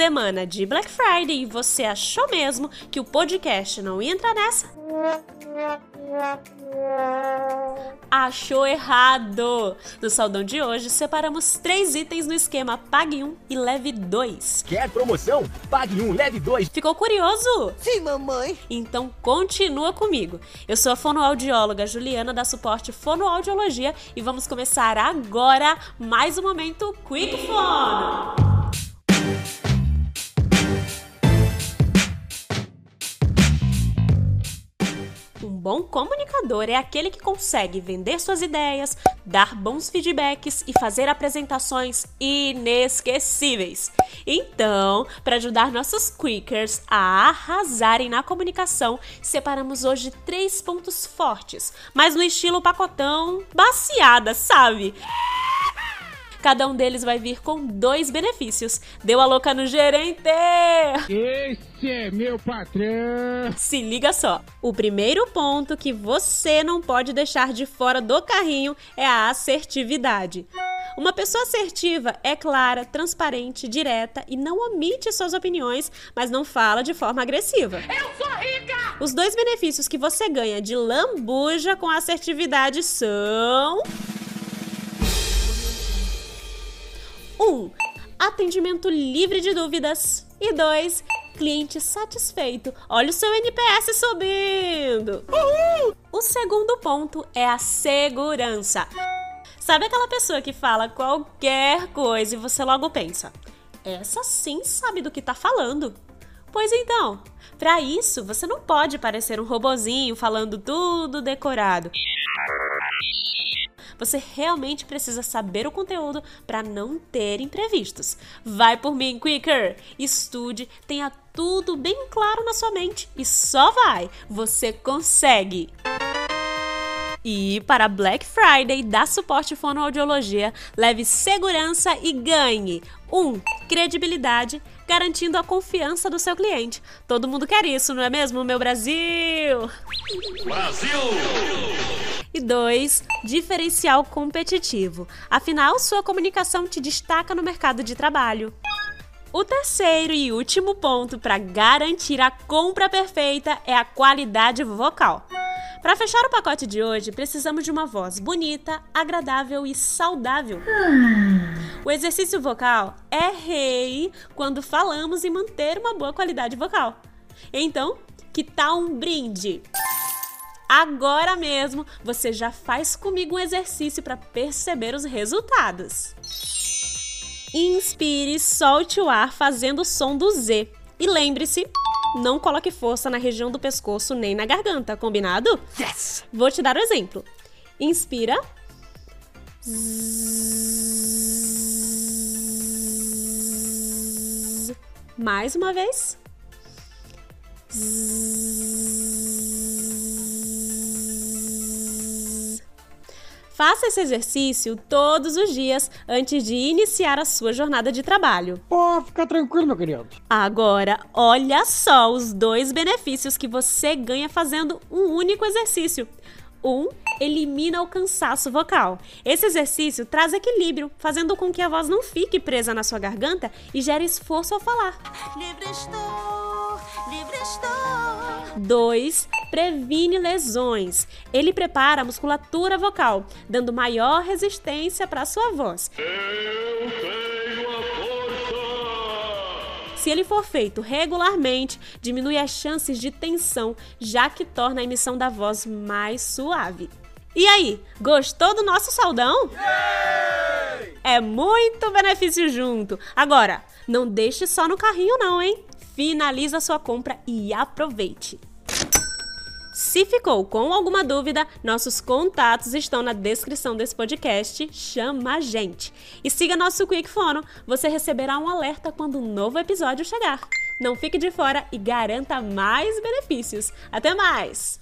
Semana de Black Friday e você achou mesmo que o podcast não ia entrar nessa? Achou errado! No saldão de hoje, separamos três itens no esquema Pague um e Leve dois. Quer promoção? Pague um, leve dois. Ficou curioso? Sim, mamãe. Então continua comigo. Eu sou a fonoaudióloga Juliana da Suporte Fonoaudiologia e vamos começar agora mais um momento Quick Phone. bom comunicador é aquele que consegue vender suas ideias, dar bons feedbacks e fazer apresentações inesquecíveis. Então, para ajudar nossos quickers a arrasarem na comunicação, separamos hoje três pontos fortes, mas no estilo pacotão baciada, sabe? Cada um deles vai vir com dois benefícios. Deu a louca no gerente! Esse é meu patrão! Se liga só! O primeiro ponto que você não pode deixar de fora do carrinho é a assertividade. Uma pessoa assertiva é clara, transparente, direta e não omite suas opiniões, mas não fala de forma agressiva. Eu sou rica! Os dois benefícios que você ganha de lambuja com assertividade são. 1. Um, atendimento livre de dúvidas. E 2. Cliente satisfeito. Olha o seu NPS subindo. Uhul! O segundo ponto é a segurança. Sabe aquela pessoa que fala qualquer coisa e você logo pensa: essa sim sabe do que tá falando? Pois então, para isso você não pode parecer um robozinho falando tudo decorado. Você realmente precisa saber o conteúdo para não ter imprevistos. Vai por mim, Quicker! Estude, tenha tudo bem claro na sua mente e só vai! Você consegue! E para Black Friday da Suporte Fonoaudiologia, leve segurança e ganhe 1. Um, credibilidade, garantindo a confiança do seu cliente. Todo mundo quer isso, não é mesmo, meu Brasil? Brasil! E 2. Diferencial competitivo. Afinal, sua comunicação te destaca no mercado de trabalho. O terceiro e último ponto para garantir a compra perfeita é a qualidade vocal. Para fechar o pacote de hoje, precisamos de uma voz bonita, agradável e saudável. O exercício vocal é rei quando falamos em manter uma boa qualidade vocal. Então, que tal um brinde? Agora mesmo você já faz comigo um exercício para perceber os resultados. Inspire, solte o ar fazendo o som do Z. E lembre-se, não coloque força na região do pescoço nem na garganta, combinado? Yes! Vou te dar o um exemplo. Inspira. Mais uma vez. Faça esse exercício todos os dias antes de iniciar a sua jornada de trabalho. Pô, fica tranquilo, meu querido. Agora, olha só os dois benefícios que você ganha fazendo um único exercício. Um, elimina o cansaço vocal. Esse exercício traz equilíbrio, fazendo com que a voz não fique presa na sua garganta e gere esforço ao falar. Livre estou, livre estou. 2 previne lesões. Ele prepara a musculatura vocal, dando maior resistência para sua voz. Eu tenho a força! Se ele for feito regularmente, diminui as chances de tensão, já que torna a emissão da voz mais suave. E aí, gostou do nosso saldão? É muito benefício junto. Agora, não deixe só no carrinho não, hein? Finaliza sua compra e aproveite. Se ficou com alguma dúvida, nossos contatos estão na descrição desse podcast. Chama a gente. E siga nosso Quick Fono, você receberá um alerta quando um novo episódio chegar. Não fique de fora e garanta mais benefícios. Até mais!